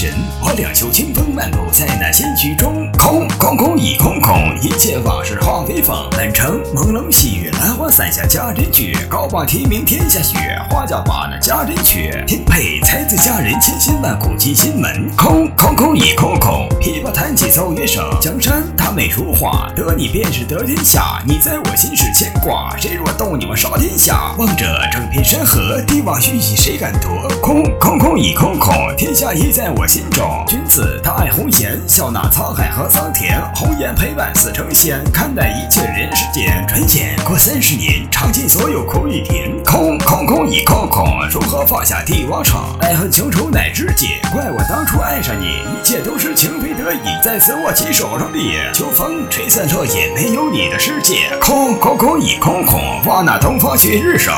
神，我两袖清风漫步在那仙曲中。空空空已空空，一切往事化微风。满城朦胧细雨，兰花伞下佳人句。高挂提名天下雪，花轿把那佳人娶。天配才子佳人，千辛万苦进心门。空空空已空空，琵琶弹起奏乐声。江山他美如画，得你便是得天下。你在我心是牵挂，谁若动你我杀天下。望着整片山河，帝王续熹谁敢夺？空空空已空空，天下已在我心中。君子他爱红颜，笑纳沧海和桑田。红颜陪伴似成仙，看淡一切人世间。转眼过三十年，尝尽所有苦与甜。空空空已空空，如何放下帝王床？爱恨情仇乃知己，怪我当初爱上你，一切都是情非得已。在此握起手上的秋风吹散落叶，没有你的世界。空空空已空空，望那东方旭日升。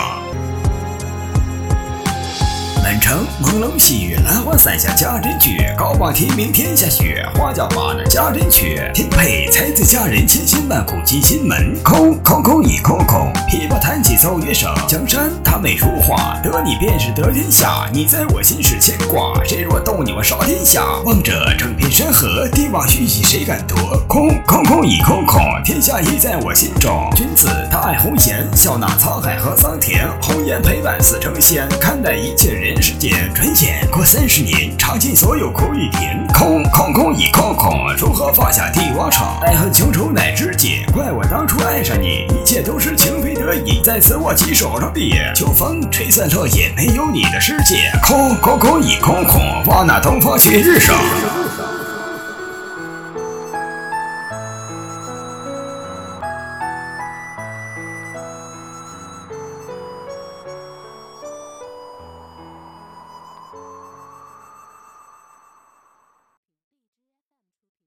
满城朦胧细雨，兰花伞下佳人句。高榜提名天下雪，花轿把那佳人娶。天配才子佳人，千辛万苦进心。门。空空空已空空，琵琶弹起奏乐声。江山它美如画，得你便是得天下。你在我心。是牵挂，谁若动你我杀天下。望着整片山河，帝王续熹谁敢夺？空空空已空空，天下已在我心。中。君子他爱红颜，笑纳沧海和桑田。红颜陪伴死成仙，看淡一切人时间。转眼过三十年，尝尽所有苦与甜。空空空已空空，如何放下帝王场？爱恨情仇乃知己，怪我当初爱上你，一切都是情非得已。在此握起手上的秋风吹散落叶，没有你的世界。空空空已空空，望那东方旭日升。